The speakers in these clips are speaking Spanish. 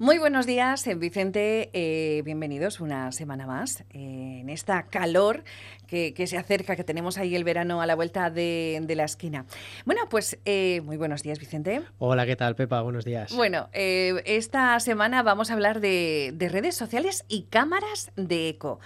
Muy buenos días, eh, Vicente. Eh, bienvenidos una semana más eh, en esta calor que, se acerca, que tenemos ahí el verano a la vuelta de, la esquina. Bueno, pues muy buenos días, Vicente. Hola, ¿qué tal, Pepa? Buenos días. Bueno, esta semana vamos a hablar de, redes sociales y cámaras de eco.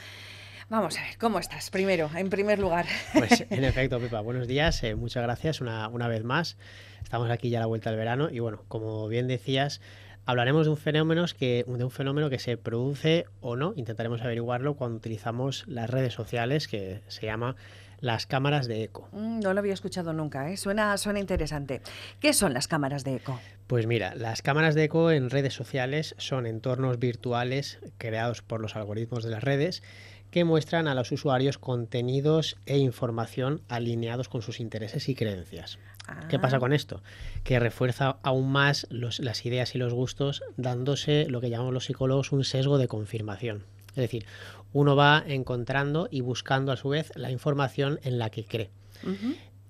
Vamos a ver, ¿cómo estás? Primero, en primer lugar. Pues en efecto, Pepa, buenos días, muchas gracias una, una vez más. Estamos aquí ya a la vuelta del verano y bueno, como bien decías, hablaremos de un fenómeno que, de un fenómeno que se produce o no, intentaremos averiguarlo cuando utilizamos las redes sociales, que se llama las cámaras de eco. Mm, no lo había escuchado nunca, ¿eh? suena, suena interesante. ¿Qué son las cámaras de eco? Pues mira, las cámaras de eco en redes sociales son entornos virtuales creados por los algoritmos de las redes que muestran a los usuarios contenidos e información alineados con sus intereses y creencias. ¿Qué pasa ah. con esto? Que refuerza aún más las ideas y los gustos, dándose lo que llamamos los psicólogos un sesgo de confirmación. Es decir, uno va encontrando y buscando a su vez la información en la que cree.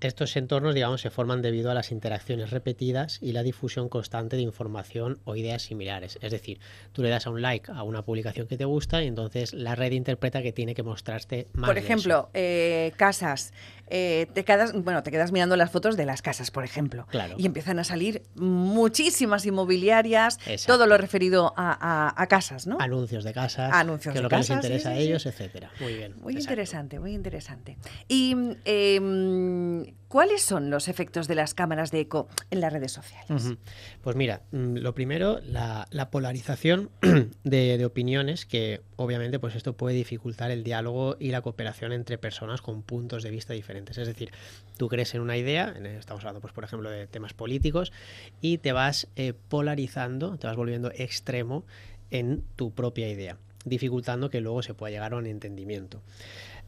Estos entornos, digamos, se forman debido a las interacciones repetidas y la difusión constante de información o ideas similares. Es decir, tú le das a un like a una publicación que te gusta y entonces la red interpreta que tiene que mostrarte más. Por ejemplo, eh, casas. Eh, te quedas, bueno, te quedas mirando las fotos de las casas, por ejemplo. Claro. Y empiezan a salir muchísimas inmobiliarias, todo lo referido a, casas, ¿no? Anuncios de casas. Anuncios que de lo que les interesa a ellos, etcétera. Muy bien. Muy interesante, muy interesante. Y em, ¿Cuáles son los efectos de las cámaras de eco en las redes sociales? Pues mira, mm, lo primero, la, polarización de, opiniones, que obviamente pues esto puede dificultar el diálogo y la cooperación entre personas con puntos de vista diferentes. Es decir, tú crees en una idea, estamos hablando pues por ejemplo de temas políticos, y te vas eh, polarizando, te vas volviendo extremo en tu propia idea, dificultando que luego se pueda llegar a un entendimiento.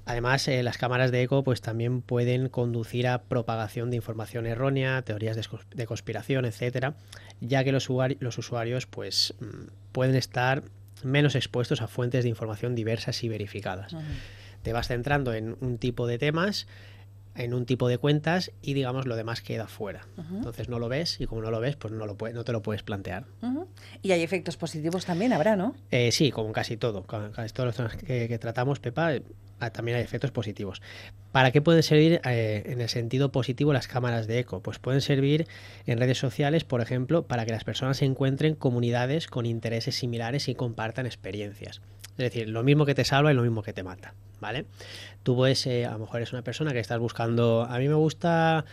Además, eh, las cámaras de eco pues, también pueden conducir a propagación de información errónea, teorías de, conspiración, etcétera, ya que los, usuarios pues, mm, pueden estar menos expuestos a fuentes de información diversas y verificadas. Te vas centrando en un tipo de temas en un tipo de cuentas y digamos lo demás queda fuera. Entonces no lo ves y como no lo ves, pues no, lo no te lo puedes plantear. Y hay efectos positivos también, habrá, ¿no? Eh, sí, como casi todo. Casi todos los temas que, tratamos, Pepa, también hay efectos positivos. ¿Para qué pueden servir eh, en el sentido positivo las cámaras de eco? Pues pueden servir en redes sociales, por ejemplo, para que las personas encuentren comunidades con intereses similares y compartan experiencias. Es decir, lo mismo que te salva y lo mismo que te mata, ¿vale? Tú puedes, a lo mejor es una persona que estás buscando, a mí me gusta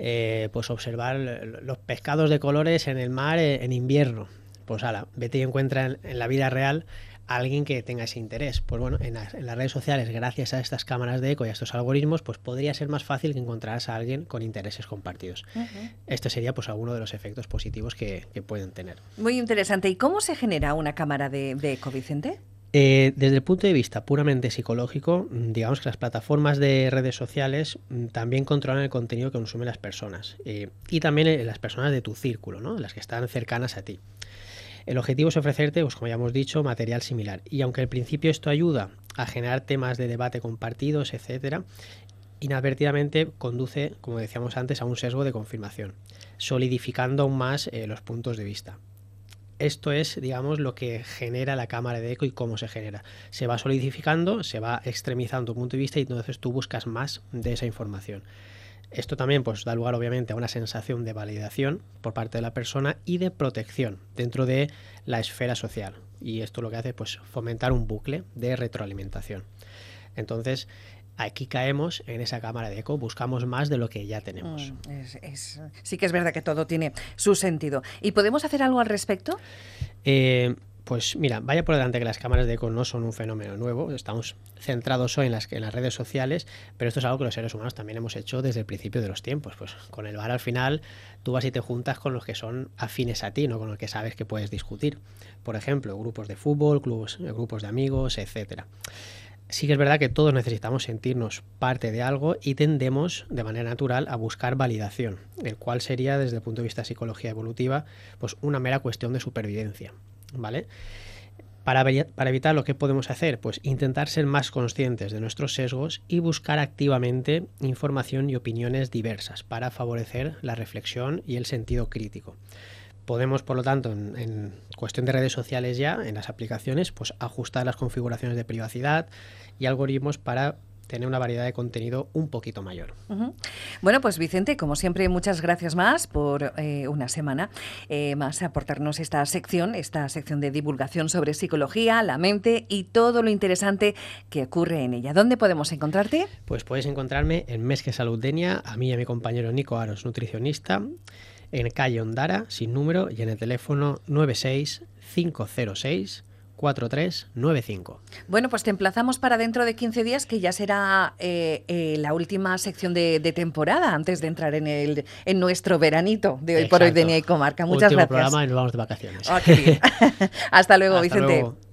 eh, pues observar los pescados de colores en el mar eh, en invierno. Pues ala, vete y encuentra en, la vida real a alguien que tenga ese interés. Pues bueno, en, las redes sociales, gracias a estas cámaras de eco y a estos algoritmos, pues podría ser más fácil que encontraras a alguien con intereses compartidos. Este sería pues alguno de los efectos positivos que, pueden tener. Muy interesante. ¿Y cómo se genera una cámara de, de eco, Vicente? Eh, desde el punto de vista puramente psicológico, mm, digamos que las plataformas de redes sociales mm, también controlan el contenido que consumen las personas eh, y también eh, las personas de tu círculo, ¿no? las que están cercanas a ti. El objetivo es ofrecerte, pues como ya hemos dicho, material similar. Y aunque al principio esto ayuda a generar temas de debate compartidos, etcétera, inadvertidamente conduce, como decíamos antes, a un sesgo de confirmación, solidificando aún más los puntos de vista esto es, digamos, lo que genera la cámara de eco y cómo se genera. Se va solidificando, se va extremizando tu punto de vista y entonces tú buscas más de esa información. Esto también pues, da lugar obviamente a una sensación de validación por parte de la persona y de protección dentro de la esfera social. Y esto lo que hace es pues, fomentar un bucle de retroalimentación. Entonces, aquí caemos en esa cámara de eco, buscamos más de lo que ya tenemos. Mm, sí que es verdad que todo tiene su sentido. ¿Y podemos hacer algo al respecto? Eh, pues mira, vaya por delante que las cámaras de eco no son un fenómeno nuevo, estamos centrados hoy en las, redes sociales, pero esto es algo que los seres humanos también hemos hecho desde el principio de los tiempos. Pues con el bar al final tú vas y te juntas con los que son afines a ti, no con los que sabes que puedes discutir. Por ejemplo, grupos de fútbol, clubes, grupos de amigos, etcétera sí que es verdad que todos necesitamos sentirnos parte de algo y tendemos de manera natural a buscar validación, el cual sería desde el punto de vista de psicología evolutiva pues una mera cuestión de supervivencia, ¿vale? Para, para evitar lo que podemos hacer, pues intentar ser más conscientes de nuestros sesgos y buscar activamente información y opiniones diversas para favorecer la reflexión y el sentido crítico. podemos, por lo tanto, en, cuestión de redes sociales ya, en las aplicaciones, pues ajustar las configuraciones de privacidad y algoritmos para tener una variedad de contenido un poquito mayor. Bueno, pues Vicente, como siempre, muchas gracias más por eh, una semana eh, más aportarnos esta sección, esta sección de divulgación sobre psicología, la mente y todo lo interesante que ocurre en ella. ¿Dónde podemos encontrarte? Pues puedes encontrarme en Mesque Salud Denia, a mí y a mi compañero Nico Aros, nutricionista, en calle Ondara, sin número, y en el teléfono 96 506 4395. Bueno, pues te emplazamos para dentro de 15 días, que ya será eh, eh, la última sección de, temporada, antes de entrar en, el, en nuestro veranito de hoy por hoy de Nia y Comarca. Muchas Último gracias. programa y nos vamos de vacaciones. Ah, Hasta luego, Vicente.